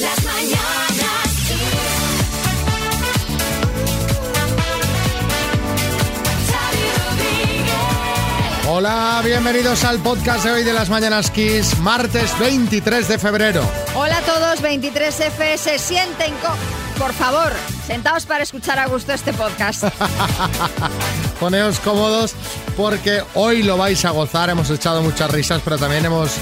Las mañanas Kiss. Hola, bienvenidos al podcast de hoy de las Mañanas Kiss, martes 23 de febrero. Hola a todos, 23F, se sienten Por favor, sentaos para escuchar a gusto este podcast. Poneos cómodos porque hoy lo vais a gozar. Hemos echado muchas risas, pero también hemos.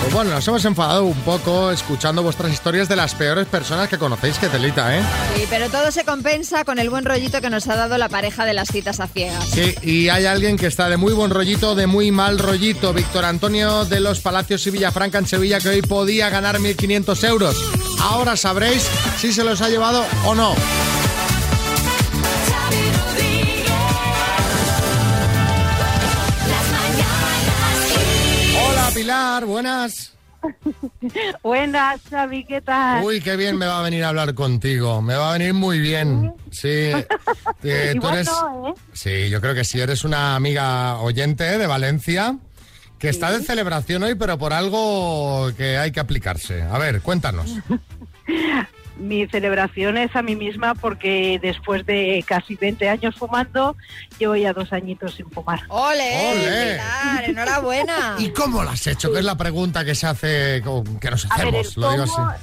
pues bueno, nos hemos enfadado un poco escuchando vuestras historias de las peores personas que conocéis, que telita, ¿eh? Sí, pero todo se compensa con el buen rollito que nos ha dado la pareja de las citas a ciegas. Sí, y hay alguien que está de muy buen rollito, de muy mal rollito. Víctor Antonio de los Palacios y Villafranca en Sevilla, que hoy podía ganar 1.500 euros. Ahora sabréis si se los ha llevado o no. Pilar, buenas. Buenas, Xavi, ¿qué tal? Uy, qué bien me va a venir a hablar contigo. Me va a venir muy bien. Sí. Eh, tú eres. no, ¿eh? Sí, yo creo que sí. Eres una amiga oyente de Valencia que está de celebración hoy, pero por algo que hay que aplicarse. A ver, cuéntanos. Mi celebración es a mí misma porque después de casi 20 años fumando, llevo ya dos añitos sin fumar. ¡Ole! ¡Ole! Enhorabuena! ¿Y cómo lo has hecho? Que es la pregunta que se hace, que nos A ver, el hacemos. Lo digo cómo, así.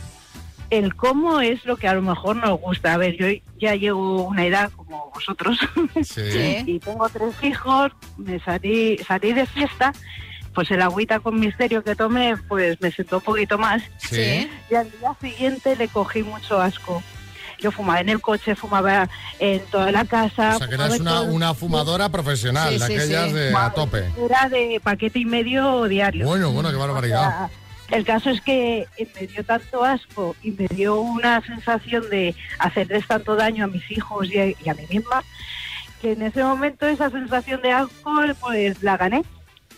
el cómo es lo que a lo mejor nos gusta. A ver, yo ya llevo una edad como vosotros Sí. y tengo tres hijos, me salí, salí de fiesta, pues el agüita con misterio que tomé, pues me sentó un poquito más. Sí. Y al día siguiente le cogí mucho asco. Yo fumaba en el coche, fumaba en toda la casa. O sea, que en una, fumadora profesional, Sí, de aquellas sí. de a tope. Era de paquete y medio diario. Bueno, bueno, qué O barbaridad. sea, el caso es que me dio tanto asco y me dio una sensación de hacerles tanto daño a mis hijos y a, y a mí misma, que en ese momento esa sensación de asco, pues la gané.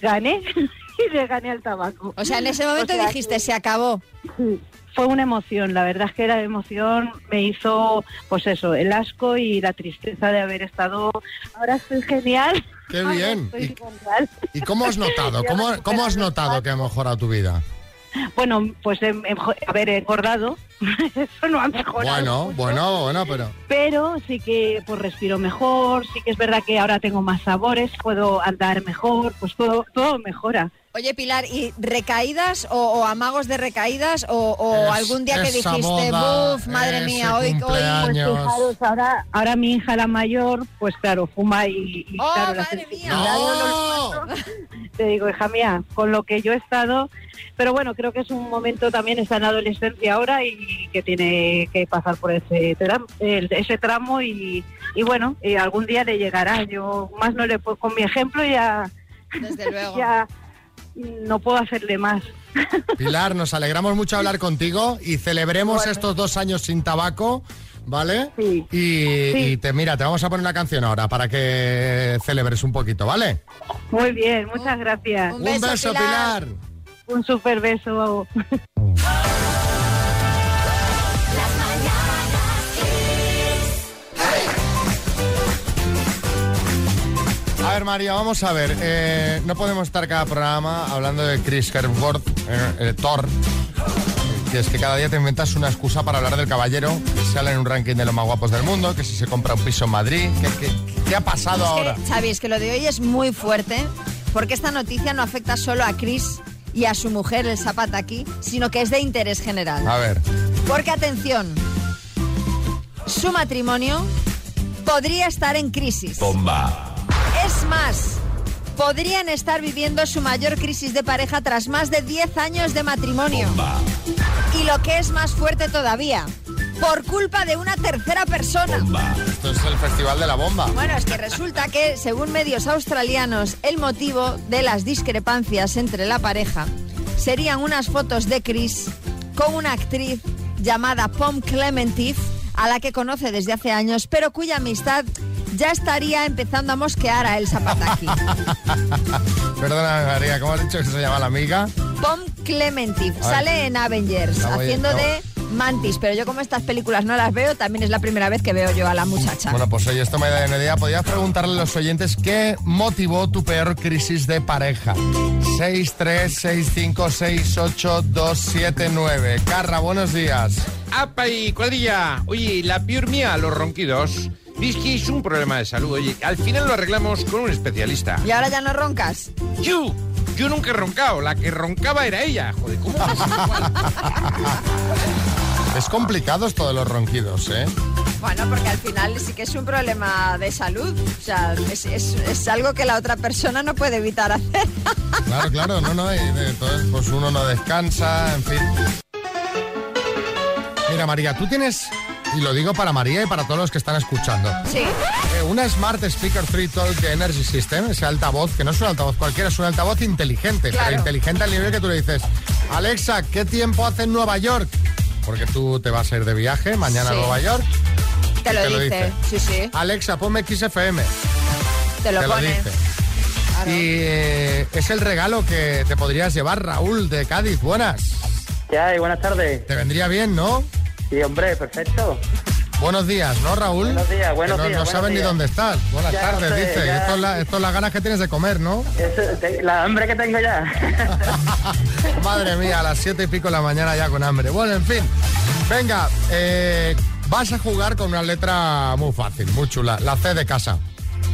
Gané y le gané al tabaco. O sea, en ese momento O sea, dijiste, se acabó. Sí, fue una emoción, la verdad es que la emoción me hizo, pues eso, el asco y la tristeza de haber estado. Ahora estoy genial. Qué Ahora bien. estoy Y- genial. ¿Y cómo has notado? ¿Cómo, cómo has notado que ha mejorado tu vida? Bueno, pues he, he- haber engordado, eso no ha mejorado. Bueno, mucho, bueno, bueno, pero... Pero sí que pues respiro mejor, sí que es verdad que ahora tengo más sabores, puedo andar mejor, pues todo, todo mejora. Oye, Pilar, ¿y recaídas o, o amagos de recaídas o, o Es- algún día que dijiste, boda, buf, madre mía, hoy, hoy... cumpleaños. Pues Años. fijaros, ahora, ahora mi hija la mayor, pues claro, fuma y, y, ¡Oh, claro, la madre mía! te digo, hija mía, con lo que yo he estado, pero bueno, creo que es un momento también, está en la adolescencia ahora y que tiene que pasar por ese, tram- el- ese tramo y, y bueno, y algún día le llegará. Yo más no le puedo, con mi ejemplo ya, Desde luego. ya no puedo hacerle más. Pilar, nos alegramos mucho hablar contigo y celebremos estos dos años sin tabaco, ¿vale? Sí. Y, Sí. y te mira, te vamos a poner una canción ahora para que celebres un poquito, ¿vale? Muy bien, muchas gracias. un Un beso, beso, Pilar. Pilar. Un super beso. ver, María, vamos a ver. eh, no podemos estar cada programa hablando de Chris Hemsworth, eh, eh, Thor. Que es que cada día te inventas una excusa para hablar del caballero, que sale en un ranking de los más guapos del mundo, que si se compra un piso en Madrid, que, que- ¿qué ha pasado ahora? Que, Xavi, es que lo de hoy es muy fuerte porque esta noticia no afecta solo a Chris y a su mujer, el Zapataki, sino que es de interés general. A ver, Porque atención, su matrimonio podría estar en crisis. Es más, podrían estar viviendo su mayor crisis de pareja tras más de 10 años de matrimonio. Y lo que es más fuerte todavía, por culpa de una tercera persona. esto es el festival de la bomba. Bueno, es que resulta que, según medios australianos, el motivo de las discrepancias entre la pareja serían unas fotos de Chris con una actriz llamada Pom Clementif, a la que conoce desde hace años, pero cuya amistad ya estaría empezando a mosquear a El Zapataki. Perdona, María, ¿cómo has dicho que se llama la amiga? Pom Clementif sale en Avengers haciendo de Mantis, pero yo como estas películas no las veo, también es la primera vez que veo yo a la muchacha. Bueno, pues oye, esto me da una idea. Podrías preguntarle a los oyentes qué motivó tu peor crisis de pareja. 636568279. Carra, buenos días. apa y cuadrilla. Oye, la peor mía, los ronquidos. Es que es un problema de salud. Oye, al final lo arreglamos con un especialista. ¿Y ahora ya no roncas? Yo, yo nunca he roncado. La que roncaba era ella. Joder, ¿cómo? Es complicado esto de los ronquidos, ¿eh? Bueno, porque al final sí que es un problema de salud. O sea, es, es- es algo que la otra persona no puede evitar hacer. Claro, claro, no, no, entonces pues uno no descansa, en fin. Mira, María, tú tienes, y lo digo para María y para todos los que están escuchando, Sí. eh, una Smart Speaker 3 Talk de Energy System, ese altavoz, que no es un altavoz cualquiera, es un altavoz inteligente, Claro. pero inteligente al nivel que tú le dices, Alexa, ¿qué tiempo hace en Nueva York? Porque tú te vas a ir de viaje mañana Sí. a Nueva York. Te lo Te lo dice. Sí, sí. Alexa, ponme XFM. Te lo te lo pone. dice. Claro. Y eh, es el regalo que te podrías llevar, Raúl, de Cádiz. Buenas. ¿Qué hay? Buenas tardes. Te vendría bien, ¿no? Sí, hombre, perfecto. Buenos días, ¿no, Raúl? Buenos días, buenos Que no, días, No sabes ni dónde estás. Buenas Ya tardes, sé, dice. ya. Esto es, la- esto es las ganas que tienes de comer, ¿no? Te- la hambre que tengo ya. Madre mía, a las siete y pico de la mañana ya con hambre. Bueno, en fin. Venga, eh, vas a jugar con una letra muy fácil, muy chula. La C de casa.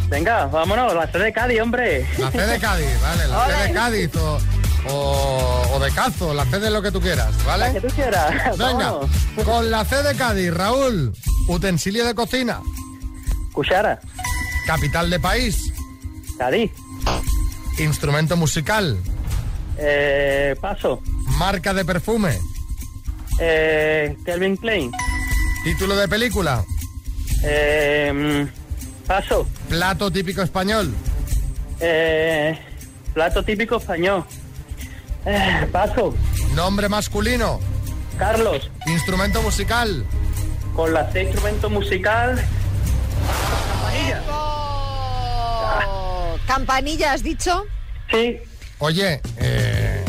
Venga, vámonos, la sede de Cádiz, hombre. La C de Cádiz, ¿vale? La C de. Cádiz o, o- o de Cazo, la C de lo que tú quieras, Que ¿vale? tú quieras. Venga, Vámonos. con la C de Cádiz, Raúl. Utensilio de cocina. Cuchara. Capital de país. Cádiz. Instrumento musical. Eh, paso. Marca de perfume. Eh, Kelvin Klein. Título de película. Eh, paso. Plato típico español. Eh, plato típico español. Eh, paso. Nombre masculino. Carlos. Instrumento musical. Con la C instrumento musical. Oh, Campanilla, ¿has dicho? Sí. Oye, eh,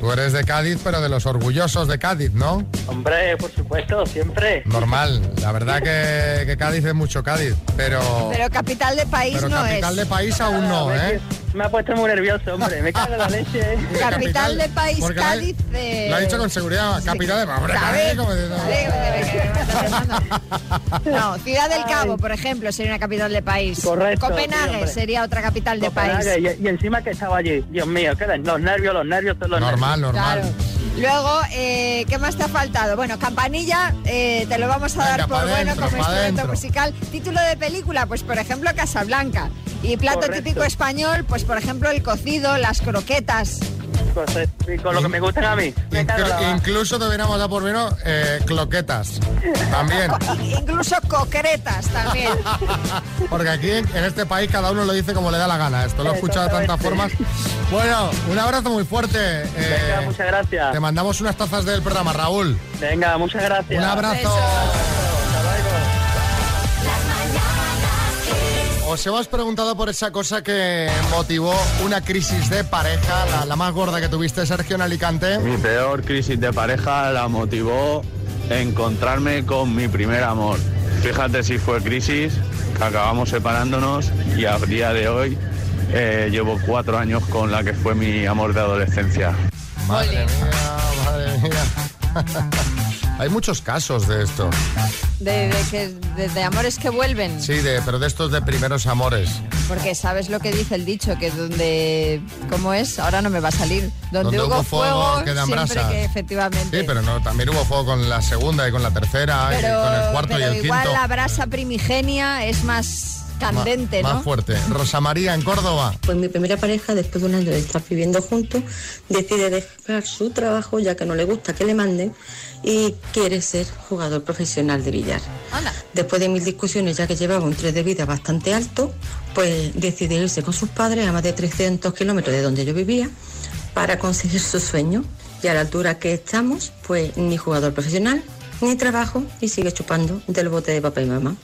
tú eres de Cádiz, pero de los orgullosos de Cádiz, ¿no? Hombre, por supuesto, siempre. Normal. La verdad que, que Cádiz es mucho Cádiz, pero, Pero capital de país pero no capital es. de país aún no, ¿eh? Me ha puesto muy nervioso, hombre. Me cago en la leche. Capital de país, porque lo ha- Cádiz. eh, Lo ha dicho con seguridad, capital de hombre, ¿Sabes? Cádiz, como diciendo- No, Ciudad del Cabo, por ejemplo, sería una capital de país. Correcto, Copenhague sería otra capital de Copenhague, país. Y, y encima que estaba allí. Dios mío, quedan los nervios, los nervios, todos los Normal, normal. Claro. Luego, eh, ¿qué más te ha faltado? Bueno, Campanilla, eh, te lo vamos a Venga, dar por bueno dentro, como instrumento dentro. musical. Título de película, pues por ejemplo Casablanca. Y plato Correcto. típico español, pues por ejemplo el cocido, las croquetas. Y con lo que me gustan a mí. Me Inclu- incluso deberíamos dar por menos eh, cloquetas. También. Incluso concretas también. Porque aquí en, este país cada uno lo dice como le da la gana. Esto lo he escuchado de tantas formas. Bueno, un abrazo muy fuerte. eh, Venga, muchas gracias. te mandamos unas tazas del programa, Raúl. Venga, muchas gracias. Un abrazo. Besos. Os hemos preguntado por esa cosa que motivó una crisis de pareja, la, la más gorda que tuviste, Sergio, en Alicante. Mi peor crisis de pareja la motivó encontrarme con mi primer amor. Fíjate si fue crisis, que acabamos separándonos y a día de hoy eh, llevo cuatro años con la que fue mi amor de adolescencia. Madre mía, madre mía. Hay muchos casos de esto. De, de que, de, de amores que vuelven. Sí, de, pero de estos de primeros amores. Porque sabes lo que dice el dicho, que donde... ¿Cómo es? Ahora no me va a salir. Donde, hubo fuego, quedan siempre brasas. que efectivamente. Sí, pero no, también hubo fuego con la segunda y con la tercera y con el cuarto y pero el igual quinto. la brasa primigenia es más Más fuerte. Rosa María en Córdoba. Pues mi primera pareja, después de un año de estar viviendo juntos, decide dejar su trabajo ya que no le gusta que le manden y quiere ser jugador profesional de billar. Anda. Después de mil discusiones, ya que llevaba un tren de vida bastante alto, pues decide irse con sus padres a más de 300 kilómetros de donde yo vivía para conseguir su sueño. Y a la altura que estamos, pues ni jugador profesional, ni trabajo y sigue chupando del bote de papá y mamá.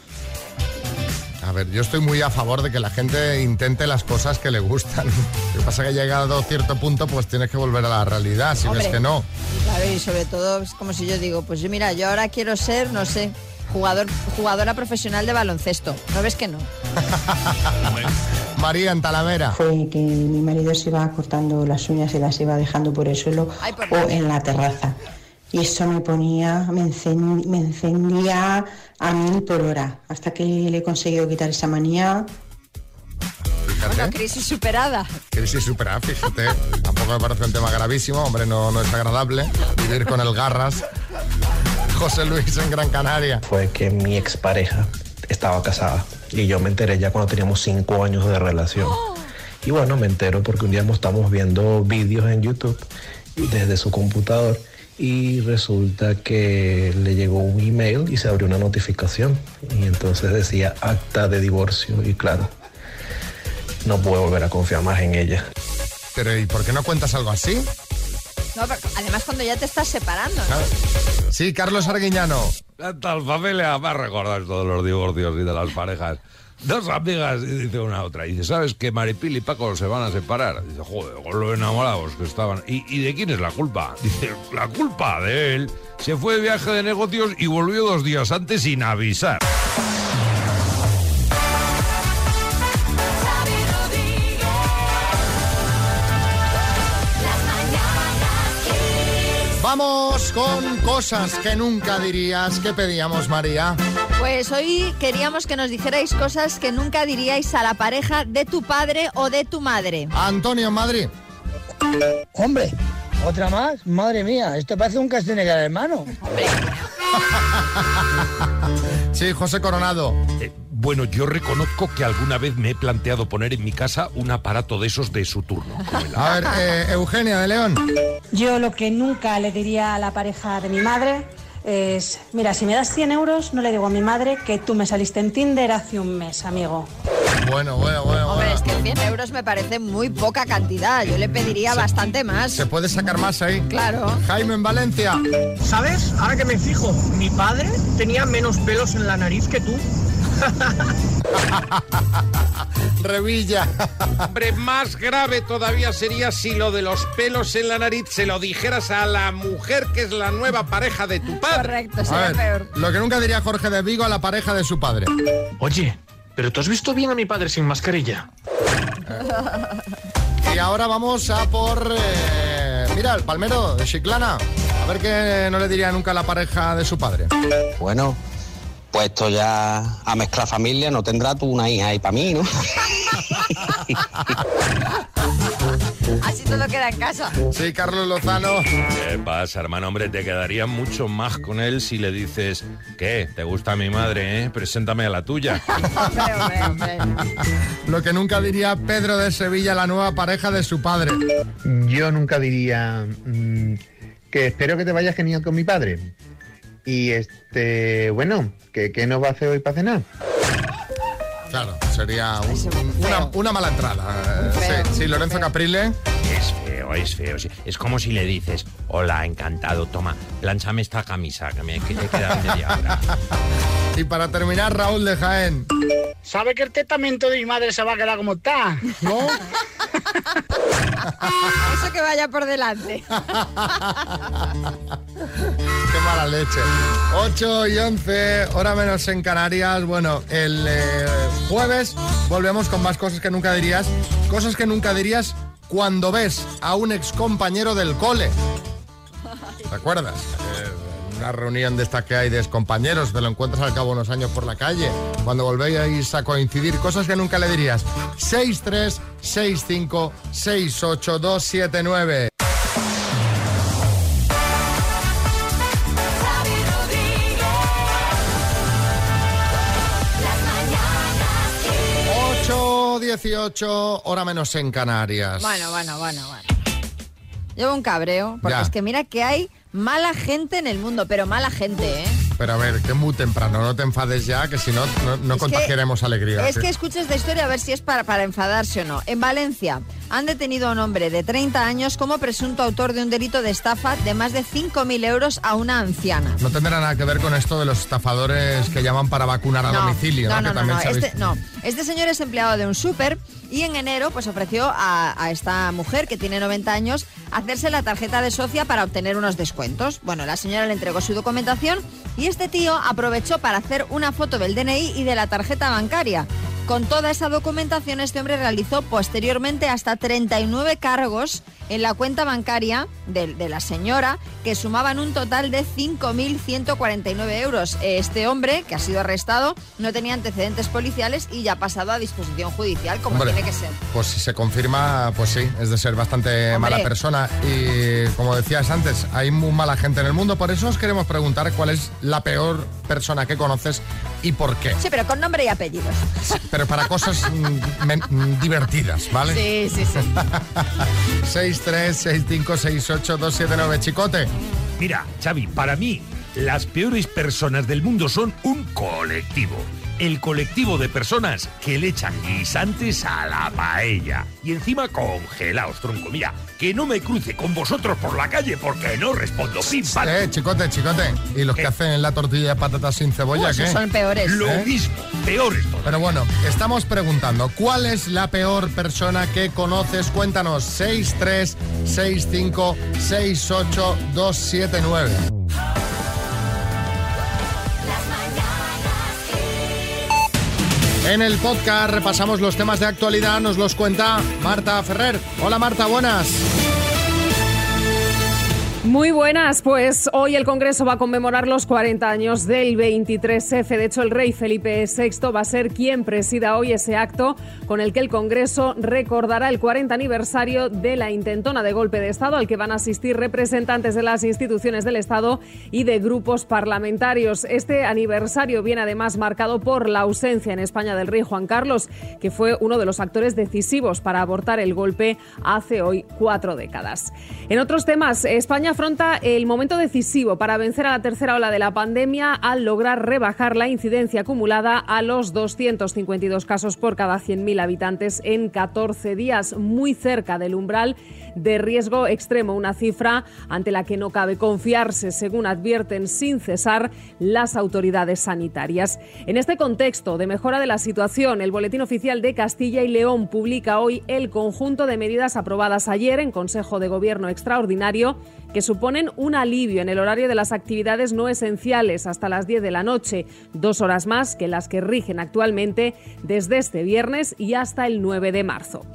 A ver, yo estoy muy a favor de que la gente intente las cosas que le gustan. Lo que pasa es que llegado a cierto punto, pues tienes que volver a la realidad, si Hombre. ves que no. Claro, y sobre todo, es como si yo digo, pues yo, mira, yo ahora quiero ser, no sé, jugador, jugadora profesional de baloncesto. ¿No ves que no? María en Talavera. fue que mi marido se iba cortando las uñas y las iba dejando por el suelo Ay, por o en la terraza. Y eso me ponía, me, encen- me encendía a mil por hora, hasta que le he conseguido quitar esa manía. Fíjate. Bueno, crisis superada. Crisis superada, fíjate. Tampoco me parece un tema gravísimo, hombre, no, no es agradable vivir con el garras. José Luis en Gran Canaria. fue que mi expareja estaba casada y yo me enteré ya cuando teníamos cinco años de relación. Y bueno, me entero porque un día estamos viendo vídeos en YouTube desde su computador y resulta que le llegó un email y se abrió una notificación y entonces decía acta de divorcio y claro, no puedo volver a confiar más en ella. Pero ¿y por qué no cuentas algo así? No, pero además cuando ya te estás separando. Sí, Carlos Arguiñano. Tal familia va a recordar todos los divorcios y de las parejas. Dos amigas, dice una a otra, y dice, ¿sabes que Maripil y Paco se van a separar? Dice, joder, con lo enamorados que estaban. ¿Y, y de quién es la culpa? Dice, la culpa de él. Se fue de viaje de negocios y volvió dos días antes sin avisar. Vamos con cosas que nunca dirías. ¿Qué pedíamos, María? Pues hoy queríamos que nos dijerais cosas que nunca diríais a la pareja de tu padre o de tu madre. Antonio en Madrid. Hombre, otra más. Madre mía, esto parece un Castanegar hermano. Sí, José Coronado. Eh, bueno, yo reconozco que alguna vez me he planteado poner en mi casa un aparato de esos de su turno. el- A ver, eh, Eugenia de León. Yo lo que nunca le diría a la pareja de mi madre es, mira, si me das 100 euros, no le digo a mi madre que tú me saliste en Tinder hace un mes, amigo. Bueno, bueno, bueno. Hombre, bueno. es que 100 euros me parece muy poca cantidad. Yo le pediría bastante más. ¿Se puede sacar más ahí? Claro. Jaime en Valencia. ¿Sabes? Ahora que me fijo, mi padre tenía menos pelos en la nariz que tú. Revilla. Hombre, más grave todavía sería si lo de los pelos en la nariz se lo dijeras a la mujer que es la nueva pareja de tu padre. Correcto, A sería ver, peor. lo que nunca diría Jorge de Vigo a la pareja de su padre. Oye, ¿pero tú has visto bien a mi padre sin mascarilla? Y ahora vamos a por... eh, mira, el palmero de Chiclana. A ver qué no le diría nunca a la pareja de su padre. Bueno, puesto ya a mezclar familia, no tendrá tú una hija ahí para mí, ¿no? Así todo queda en casa. Sí, Carlos Lozano. ¿Qué pasa, hermano? Hombre, te quedaría mucho más con él si le dices, ¿qué? ¿Te gusta mi madre, eh? Preséntame a la tuya. Hombre, hombre, hombre. Lo que nunca diría Pedro de Sevilla la nueva pareja de su padre. Yo nunca diría mm, que espero que te vayas genial con mi padre. Y este, bueno, ¿qué, qué nos va a hacer hoy para cenar? Claro, sería un- Es un una, una mala entrada. Eh, Feo, sí, sí, Lorenzo feo. Caprile. Es feo, es feo. sí. Es como si le dices, hola, encantado, toma, planchame esta camisa, que me queda media hora. Y para terminar, Raúl de Jaén. ¿Sabe que el testamento de mi madre se va a quedar como está? ¿No? Eso que vaya por delante. Mala leche. 8 y 11, hora menos en Canarias. Bueno, el eh, jueves volvemos con más cosas que nunca dirías. Cosas que nunca dirías cuando ves a un ex compañero del cole. ¿Te acuerdas? Eh, una reunión de estas que hay de compañeros, te lo encuentras al cabo de unos años por la calle. Cuando volvéis a coincidir, cosas que nunca le dirías. 6, 8, 18, hora menos en Canarias. Bueno, bueno, bueno, bueno. Llevo un cabreo, porque Ya. es que mira que hay mala gente en el mundo, pero mala gente, ¿eh? Pero a ver, que muy temprano, no te enfades ya, que si no, no, no Es que- contagiaremos alegría. Es ¿sí? que escuches esta historia a ver si es para, para enfadarse o no. En Valencia han detenido a un hombre de 30 años como presunto autor de un delito de estafa de más de 5.000 euros a una anciana. No tendrá nada que ver con esto de los estafadores que llaman para vacunar a domicilio, ¿no? no, no, que también Este, no. Este señor es empleado de un súper y en enero pues ofreció a, a esta mujer que tiene 90 años hacerse la tarjeta de socia para obtener unos descuentos. Bueno, la señora le entregó su documentación y este tío aprovechó para hacer una foto del DNI y de la tarjeta bancaria. Con toda esa documentación este hombre realizó posteriormente hasta 39 cargos en la cuenta bancaria de, de la señora, que sumaban un total de 5.149 euros. Este hombre, que ha sido arrestado, no tenía antecedentes policiales y ya ha pasado a disposición judicial, como Hombre, tiene que ser. Pues si se confirma, pues sí, es de ser bastante Hombre. mala persona. Y como decías antes, hay muy mala gente en el mundo, por eso os queremos preguntar cuál es la peor persona que conoces y por qué. Sí, pero con nombre y apellidos. Pero para cosas mm, mm, divertidas, ¿vale? Sí, sí, sí. 6, 3, 6, 5, 6, 8, 2, 7, 9. Chicote. Mira, Xavi, para mí, las peores personas del mundo son un colectivo. El colectivo de personas que le echan guisantes a la paella. Y encima congelaos, tronco. Mira, que no me cruce con vosotros por la calle porque no respondo. Pim, pam. Eh, chicote, chicote. ¿Y los que hacen la tortilla de patatas sin cebolla, esos qué? son peores. Lo ¿Eh? mismo, peores todavía. Pero bueno, estamos preguntando, ¿cuál es la peor persona que conoces? Cuéntanos, 6, En el podcast repasamos los temas de actualidad, nos los cuenta Marta Ferrer. Hola Marta, buenas. Muy buenas, pues hoy el Congreso va a conmemorar los 40 años del 23F. De hecho, el rey Felipe VI va a ser quien presida hoy ese acto con el que el Congreso recordará el 40 aniversario de la intentona de golpe de Estado al que van a asistir representantes de las instituciones del Estado y de grupos parlamentarios. Este aniversario viene además marcado por la ausencia en España del rey Juan Carlos, que fue uno de los actores decisivos para abortar el golpe hace hoy cuatro décadas. En otros temas, España afronta el momento decisivo para vencer a la tercera ola de la pandemia al lograr rebajar la incidencia acumulada a los 252 casos por cada 100.000 habitantes en 14 días, muy cerca del umbral de riesgo extremo, una cifra ante la que no cabe confiarse, según advierten sin cesar las autoridades sanitarias. En este contexto de mejora de la situación, el Boletín Oficial de Castilla y León publica hoy el conjunto de medidas aprobadas ayer en Consejo de Gobierno Extraordinario que suponen un alivio en el horario de las actividades no esenciales hasta las 10 de la noche, dos horas más que las que rigen actualmente desde este viernes y hasta el 9 de marzo.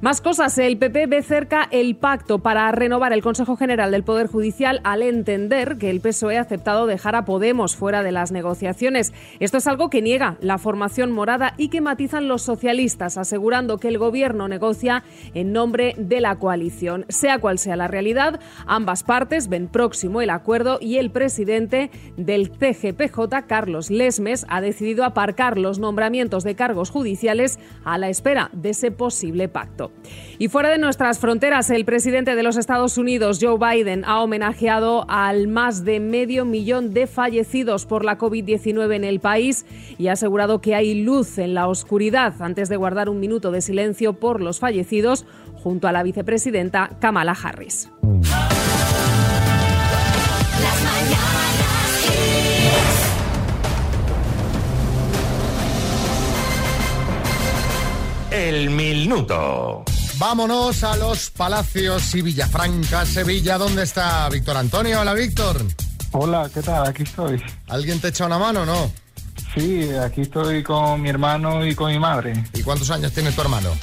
Más cosas, el PP ve cerca el pacto para renovar el Consejo General del Poder Judicial al entender que el PSOE ha aceptado dejar a Podemos fuera de las negociaciones. Esto es algo que niega la formación morada y que matizan los socialistas, asegurando que el Gobierno negocia en nombre de la coalición. Sea cual sea la realidad, ambas partes ven próximo el acuerdo y el presidente del CGPJ, Carlos Lesmes, ha decidido aparcar los nombramientos de cargos judiciales a la espera de ese posible pacto. Y fuera de nuestras fronteras, el presidente de los Estados Unidos, Joe Biden, ha homenajeado al más de medio millón de fallecidos por la COVID-19 en el país y ha asegurado que hay luz en la oscuridad antes de guardar un minuto de silencio por los fallecidos junto a la vicepresidenta Kamala Harris. El minuto. Vámonos a los Palacios y Villafranca, Sevilla. ¿Dónde está Víctor Antonio? Hola, Víctor. Hola, ¿qué tal? Aquí estoy. ¿Alguien te echa una mano o no? Sí, aquí estoy con mi hermano y con mi madre. ¿Y cuántos años tiene tu hermano?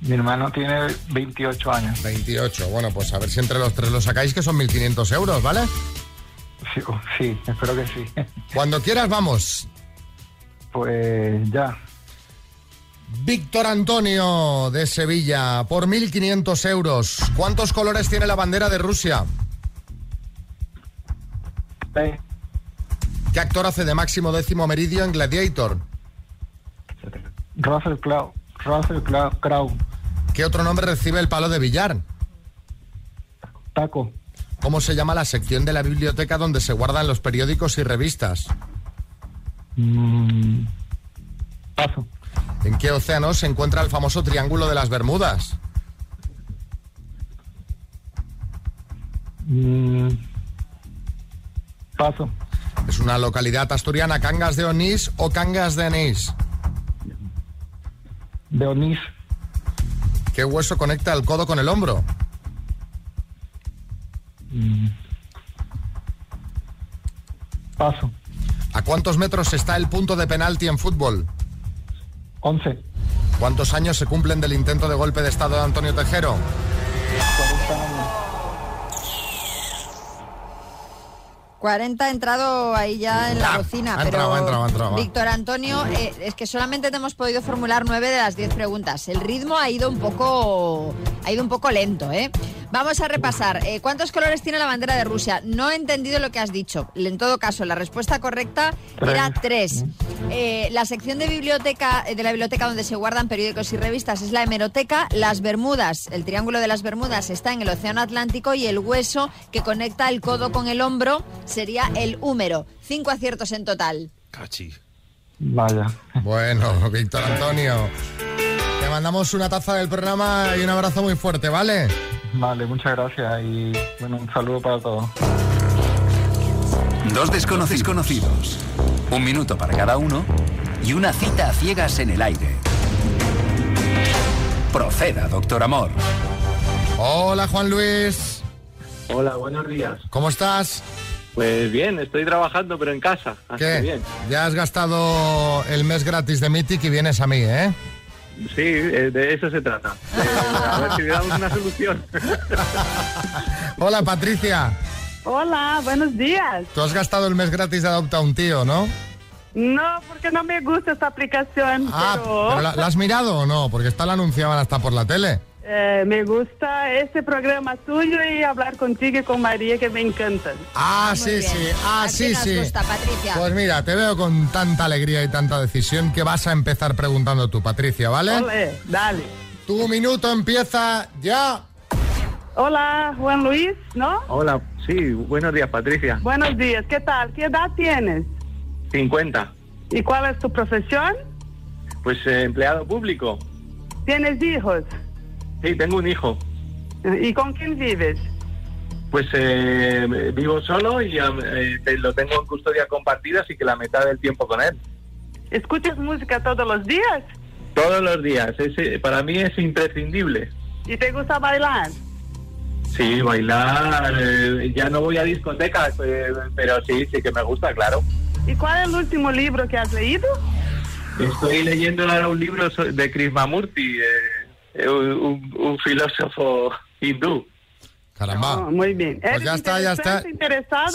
Mi hermano tiene 28 años. 28. Bueno, pues a ver si entre los tres lo sacáis, que son 1.500 euros, ¿vale? Sí, oh, sí, espero que sí. Cuando quieras, vamos. Pues ya. Víctor Antonio de Sevilla, por 1.500 euros. ¿Cuántos colores tiene la bandera de Rusia? Eh, ¿Qué actor hace de máximo décimo meridio en Gladiator? Russell Crowe. Russell Crowe. ¿Qué otro nombre recibe el palo de billar? Taco. ¿Cómo se llama la sección de la biblioteca donde se guardan los periódicos y revistas? Mm, paso. ¿En qué océano se encuentra el famoso Triángulo de las Bermudas? Mm, paso. Es una localidad asturiana, Cangas de Onís o Cangas de Anís. De Onís. ¿Qué hueso conecta el codo con el hombro? Mm, paso. ¿A cuántos metros está el punto de penalti en fútbol? 11. ¿Cuántos años se cumplen del intento de golpe de Estado de Antonio Tejero? 40. autónomo. 40 ha entrado ahí ya en la bocina, ha pero entrado, ha entrado, ha entrado. Víctor Antonio, eh, es que solamente te hemos podido formular nueve de las 10 preguntas. El ritmo ha ido un poco, ha ido un poco lento, ¿eh? Vamos a repasar. Eh, ¿Cuántos colores tiene la bandera de Rusia? No he entendido lo que has dicho. En todo caso, la respuesta correcta era tres. Eh, la sección de biblioteca eh, de la biblioteca donde se guardan periódicos y revistas es la hemeroteca. Las Bermudas, el triángulo de las Bermudas está en el Océano Atlántico y el hueso que conecta el codo con el hombro sería el húmero. Cinco aciertos en total. Cachi. Vaya. Bueno, Víctor Antonio, te mandamos una taza del programa y un abrazo muy fuerte, ¿vale? Vale, muchas gracias y bueno, un saludo para todos. Dos desconocidos conocidos. Un minuto para cada uno y una cita a ciegas en el aire. Proceda, doctor Amor. Hola, Juan Luis. Hola, buenos días. ¿Cómo estás? Pues bien, estoy trabajando, pero en casa. Así que ¿Qué? bien. Ya has gastado el mes gratis de Mythic y vienes a mí, ¿eh? Sí, eh, de eso se trata. De- a ver si damos una solución. Hola, Patricia. Hola, buenos días. Tú has gastado el mes gratis de Adopta a un tío, ¿no? No, porque no me gusta esta aplicación, Ah, pero, ¿pero la, la has mirado o no? Porque esta la anunciaban hasta por la tele. Eh, me gusta este programa tuyo y hablar contigo y con María, que me encantan. Ah, sí, sí. Ah, sí, nos sí. gusta, Patricia. Pues mira, te veo con tanta alegría y tanta decisión que vas a empezar preguntando tú, Patricia, ¿vale? Ole, dale. Tu minuto empieza ya. Hola, Juan Luis, ¿no? Hola, sí, buenos días, Patricia. Buenos días, ¿qué tal? ¿Qué edad tienes? 50. ¿Y cuál es tu profesión? Pues eh, empleado público. ¿Tienes hijos? Sí, tengo un hijo. ¿Y con quién vives? Pues eh, vivo solo y eh, te- lo tengo en custodia compartida, así que la mitad del tiempo con él. ¿Escuchas música todos los días? Todos los días. Es, eh, para mí es imprescindible. ¿Y te gusta bailar? Sí, bailar. eh, ya no voy a discotecas, eh, pero sí, sí que me gusta, claro. ¿Y cuál es el último libro que has leído? Estoy leyendo ahora un libro de Krishnamurti, eh, eh, un, un filósofo hindú. Caramba. Ah, muy bien. Pues ¿Eres ya está, ya está. Se,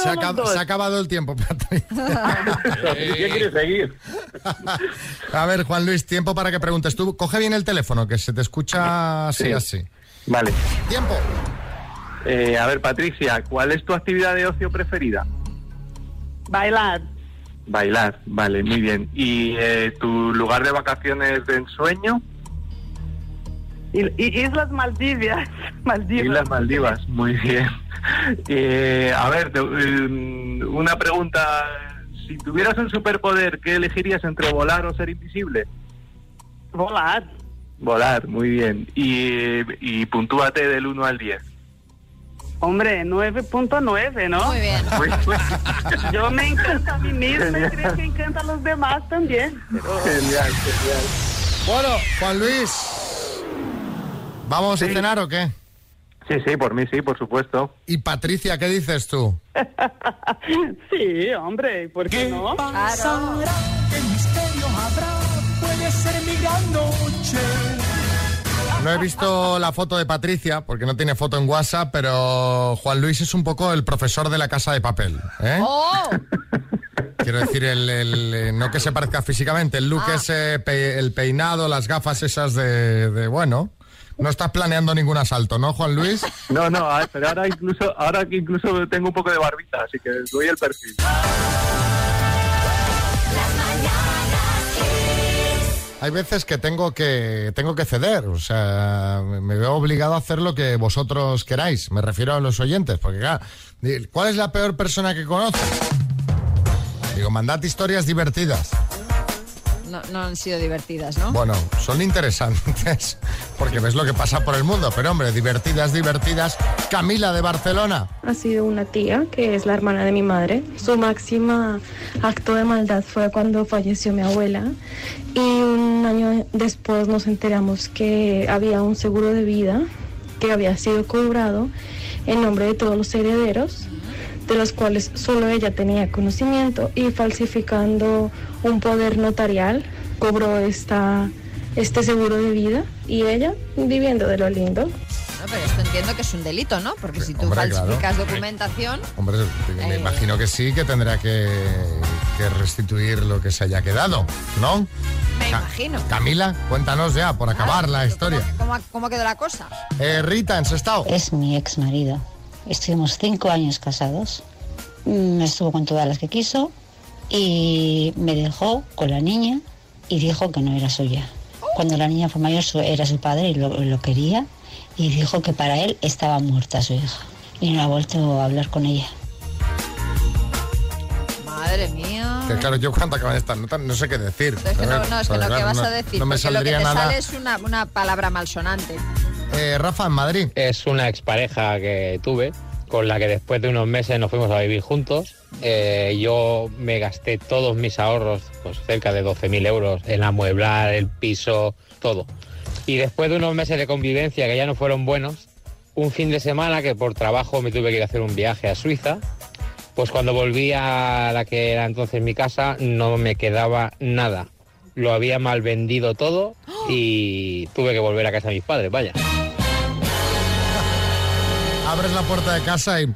acab- dos? se ha acabado el tiempo, Patricia. ¿Qué quieres seguir? A ver, Juan Luis, tiempo para que preguntes. Tú coge bien el teléfono, que se te escucha así, Sí. así. Vale. Tiempo. Eh, a ver, Patricia, ¿cuál es tu actividad de ocio preferida? Bailar. Bailar, vale, muy bien. ¿Y eh, tu lugar de vacaciones de ensueño? Y, y Islas Maldivas. Maldivas. Islas Maldivas, muy bien. Eh, a ver, te- eh, una pregunta. Si tuvieras un superpoder, ¿qué elegirías entre volar o ser invisible? Volar. Volar, muy bien. Y, y puntúate del 1 al 10. Hombre, 9.9, ¿no? Muy bien. Yo me encanta a mí misma y creo que encanta a los demás también. Pero- Genial, genial. Bueno, Juan Luis. ¿Vamos a cenar o qué? Sí, sí, por mí sí, por supuesto. Y Patricia, ¿qué dices tú? Sí, hombre, ¿por qué no? Claro. ¿Qué misterio habrá? Puede ser mi gran noche. No he visto la foto de Patricia, porque no tiene foto en WhatsApp, pero Juan Luis es un poco el profesor de la casa de papel. ¿eh? ¡Oh! Quiero decir, el, el, no que se parezca físicamente, el look Ah. ese, pe- el peinado, las gafas esas de, de, bueno. No estás planeando ningún asalto, ¿no, Juan Luis? No, no, a- pero ahora incluso, ahora que incluso tengo un poco de barbita, así que doy el perfil. Hay veces que tengo que tengo que ceder, o sea, me veo obligado a hacer lo que vosotros queráis. Me refiero a los oyentes, porque claro, ¿cuál es la peor persona que conoces? Digo, mandad historias divertidas. No, no han sido divertidas, ¿no? Bueno, son interesantes, porque ves lo que pasa por el mundo, pero hombre, divertidas, divertidas. Camila de Barcelona. Ha sido una tía, que es la hermana de mi madre. Su máxima acto de maldad fue cuando falleció mi abuela. Y un año después nos enteramos que había un seguro de vida que había sido cobrado en nombre de todos los herederos, de los cuales solo ella tenía conocimiento y falsificando un poder notarial cobró esta, este seguro de vida y ella viviendo de lo lindo. No, pero esto entiendo que es un delito, ¿no? Porque si tú Hombre, claro. falsificas documentación... Hombre, me Eh. imagino que sí, que tendrá que, que restituir lo que se haya quedado, ¿no? Me Ca- imagino. Camila, cuéntanos ya, por acabar la historia. ¿Cómo, cómo quedó la cosa? Eh, Rita, en Sestao. Es mi ex marido. Estuvimos cinco años casados. Mm, Estuvo con todas las que quiso y me dejó con la niña y dijo que no era suya. Cuando la niña fue mayor era su padre y lo, lo quería y dijo que para él estaba muerta su hija y no ha vuelto a hablar con ella. Madre mía. Que claro, yo cuando acaban estas notas no sé qué decir. Es que no, no, es que ¿qué claro, vas a decir? No me Porque lo que saldría te nada. sale es una, una palabra malsonante. Eh, Rafa, en Madrid. Es una expareja que tuve, con la que después de unos meses nos fuimos a vivir juntos. Eh, yo me gasté todos mis ahorros, pues cerca de 12.000 euros, en amueblar el piso, todo. Y después de unos meses de convivencia que ya no fueron buenos, un fin de semana que por trabajo me tuve que ir a hacer un viaje a Suiza, pues cuando volví a la que era entonces mi casa no me quedaba nada. Lo había mal vendido todo y tuve que volver a casa de mis padres, vaya. Abres la puerta de casa y...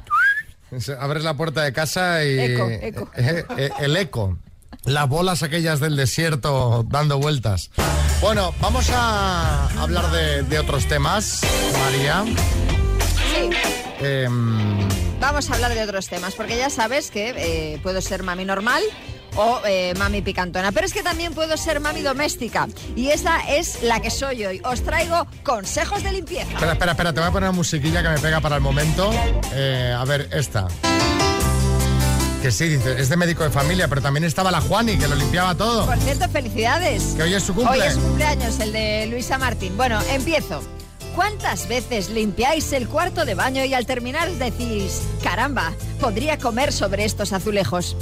Abres la puerta de casa y... Eco, eco. Eh, eh, el eco. Las bolas aquellas del desierto dando vueltas. Bueno, vamos a hablar de, de otros temas, María. Sí. Em, Vamos a hablar de otros temas, porque ya sabes que eh, puedo ser mami normal o eh, mami picantona, pero es que también puedo ser mami doméstica y esa es la que soy hoy. Os traigo consejos de limpieza. espera, espera, espera, te voy a poner una musiquilla que me pega para el momento. Eh, a ver, esta. Que sí, dice, es de médico de familia, pero también estaba la Juani, que lo limpiaba todo. Por cierto, felicidades. Que hoy es su cumple. Hoy es su cumpleaños, el de Luisa Martín. Bueno, empiezo. ¿Cuántas veces limpiáis el cuarto de baño y al terminar decís, caramba, podría comer sobre estos azulejos?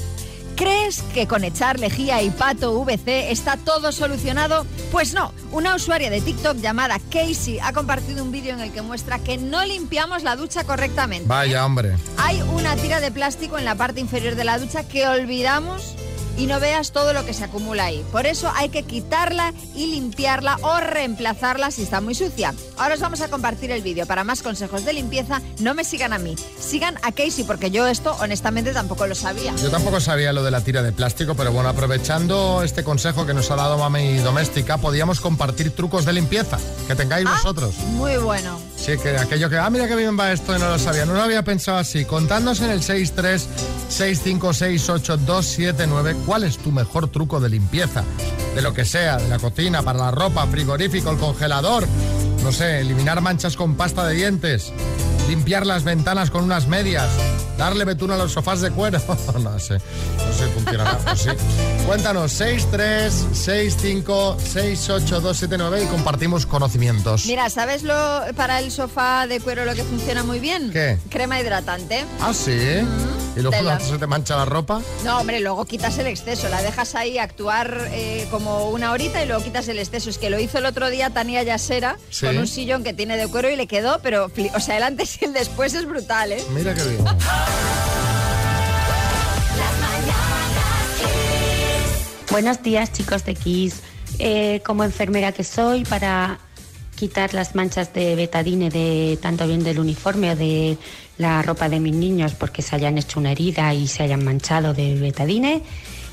¿Crees que con echar lejía y pato VC está todo solucionado? Pues no. Una usuaria de TikTok llamada Casey ha compartido un vídeo en el que muestra que no limpiamos la ducha correctamente. Vaya, hombre. Hay una tira de plástico en la parte inferior de la ducha que olvidamos y no veas todo lo que se acumula ahí. Por eso hay que quitarla y limpiarla o reemplazarla si está muy sucia. Ahora os vamos a compartir el vídeo. Para más consejos de limpieza, no me sigan a mí, sigan a Casey porque yo esto honestamente tampoco lo sabía. Yo tampoco sabía lo de la tira de plástico, pero bueno, aprovechando este consejo que nos ha dado Mami Doméstica, podíamos compartir trucos de limpieza que tengáis vosotros. Muy bueno. Sí, que aquello que, ah, mira qué bien va esto y no lo sabía, no lo había pensado así. Contadnos en el 636568279 cuál es tu mejor truco de limpieza, de lo que sea, de la cocina, para la ropa, frigorífico, el congelador, no sé, eliminar manchas con pasta de dientes, limpiar las ventanas con unas medias, darle betún a los sofás de cuero. no sé, no sé, funcionará. Pues sí. Cuéntanos, 636568279 y compartimos conocimientos. Mira, ¿sabes lo para el sofá de cuero lo que funciona muy bien? ¿Qué? Crema hidratante. Ah, sí. ¿Y luego cuando se te mancha la ropa? No, hombre, luego quitas el exceso, la dejas ahí actuar eh, como una horita y luego quitas el exceso. Es que lo hizo el otro día Tania Yasera Sí. con un sillón que tiene de cuero y le quedó, pero, o sea, el antes y el después es brutal, ¿eh? Mira qué bien. Buenos días chicos de Kiss. Eh, como enfermera que soy, para quitar las manchas de betadine de tanto bien del uniforme o de la ropa de mis niños porque se hayan hecho una herida y se hayan manchado de betadine,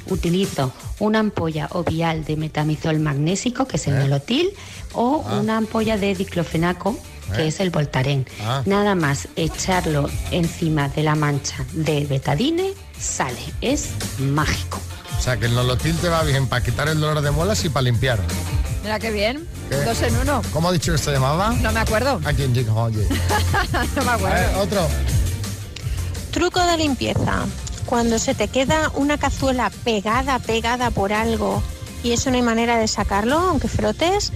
utilizo una ampolla o vial de metamizol magnésico, que es el nolotil, o Ah. una ampolla de diclofenaco, que Eh. es el Voltaren. Ah. Nada más echarlo encima de la mancha de betadine, sale. Es mágico. O sea, que el nolotil te va bien para quitar el dolor de muelas y para limpiar. Mira qué bien. ¿Qué? Dos en uno. ¿Cómo ha dicho que se llamaba? No me acuerdo. ¿A quién dijo? Oye. no me A acuerdo. ver, otro. Truco de limpieza. Cuando se te queda una cazuela pegada, pegada por algo y eso no hay manera de sacarlo, aunque frotes,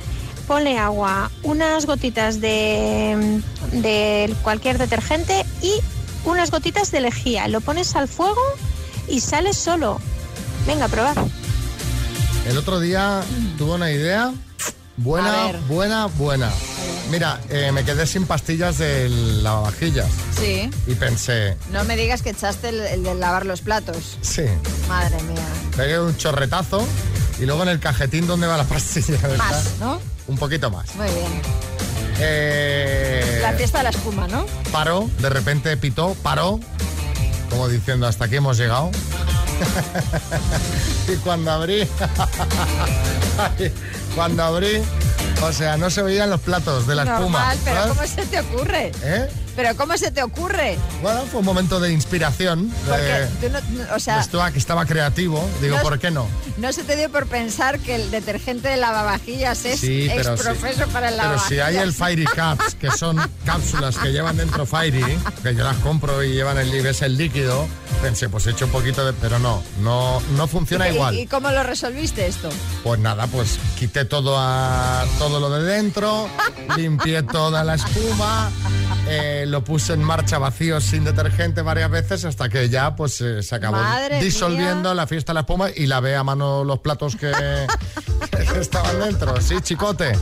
ponle agua, unas gotitas de, de cualquier detergente y unas gotitas de lejía. Lo pones al fuego y sale solo. Venga, probad. El otro día tuve una idea buena, buena, buena. Mira, eh, me quedé sin pastillas del lavavajillas Sí. y pensé, No me digas que echaste el, el de lavar los platos. sí, Madre mía. pegué un chorretazo y luego en el cajetín donde va la pastilla. ¿verdad? Más, ¿no? Un poquito más. Muy bien. Eh, La fiesta de la espuma, ¿no? paró, de repente pitó, paró, como diciendo, hasta aquí hemos llegado. y cuando abrí, cuando abrí, o sea, no se veían los platos de la espuma. Pero ¿sabes? ¿cómo se te ocurre? ¿Eh? ¿Pero cómo se te ocurre? Bueno, fue un momento de inspiración. Porque de- tú no, no- o sea, Estaba, que estaba creativo. Digo, No- ¿por qué no? no se te dio por pensar que el detergente de lavavajillas es Sí, exprofeso sí. para el Pero si hay el lavavajillas. Fairy Caps, que son cápsulas que llevan dentro Fairy, que yo las compro y llevan el, ves el líquido, pensé, pues he hecho un poquito de... Pero no, no, no funciona ¿Y- igual. ¿Y cómo lo resolviste esto? Pues nada, pues quité todo, a, todo lo de dentro, limpié toda la espuma, eh, lo puse en marcha vacío sin detergente varias veces hasta que ya pues eh, se acabó Madre disolviendo la fiesta de la espuma y lavé a mano los platos que, que estaban dentro. Sí, chicote.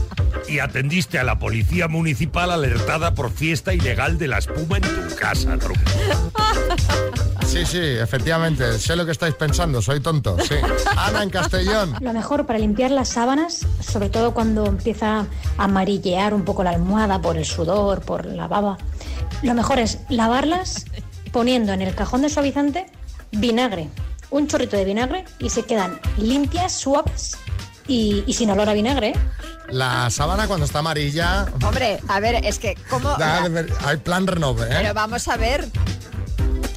Y atendiste a la policía municipal alertada por fiesta ilegal de la espuma en tu casa, tronco. Sí, sí, efectivamente. Sé lo que estáis pensando, soy tonto. Sí. Ana en Castellón. Lo mejor para limpiar las sábanas, sobre todo cuando empieza a amarillear un poco la almohada por el sudor, por la baba, lo mejor es lavarlas poniendo en el cajón de suavizante vinagre, un chorrito de vinagre y se quedan limpias, suaves y, y sin olor a vinagre. ¿eh? La sábana cuando está amarilla... Hombre, a ver, es que ¿cómo...? da hay plan renove, ¿eh? Pero vamos a ver.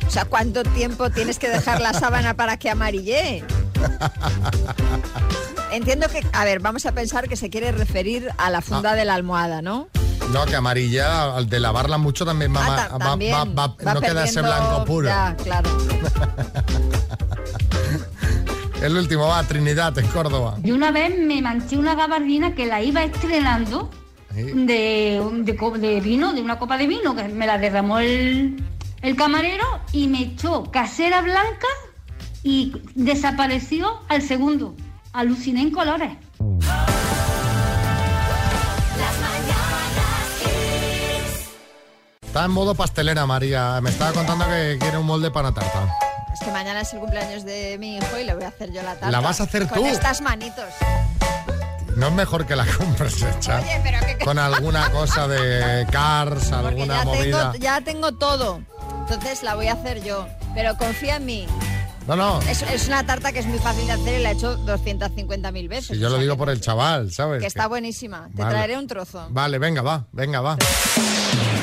O sea, ¿cuánto tiempo tienes que dejar la sábana para que amarille? Entiendo que, a ver, vamos a pensar que se quiere referir a la funda de la almohada, ¿no? No, que amarilla, al de lavarla mucho también va, Ah, va- ta- va- también va- va- va no queda ese perdiendo- blanco puro. Ya, claro. El último va, Trinidad, en Córdoba. Yo una vez me manché una gabardina que la iba estrenando de, de, vino, de una copa de vino, que me la derramó el, el camarero y me echó casera blanca y desapareció al segundo. Aluciné en colores. Está en modo pastelera, María. Me estaba contando que quiere un molde para tarta. Es que mañana es el cumpleaños de mi hijo y le voy a hacer yo la tarta. ¿La vas a hacer con tú? estas manitos. No es mejor que la compres hecha. Oye, pero que... Con alguna cosa de Cars, Porque alguna ya movida. tengo, ya tengo todo. Entonces la voy a hacer yo. Pero confía en mí. No, no. Es, es una tarta que es muy fácil de hacer y la he hecho 250.000 veces. Si yo lo digo que- por el chaval, ¿sabes? Que está buenísima. Te Vale. traeré un trozo. Vale, venga, va, venga, va.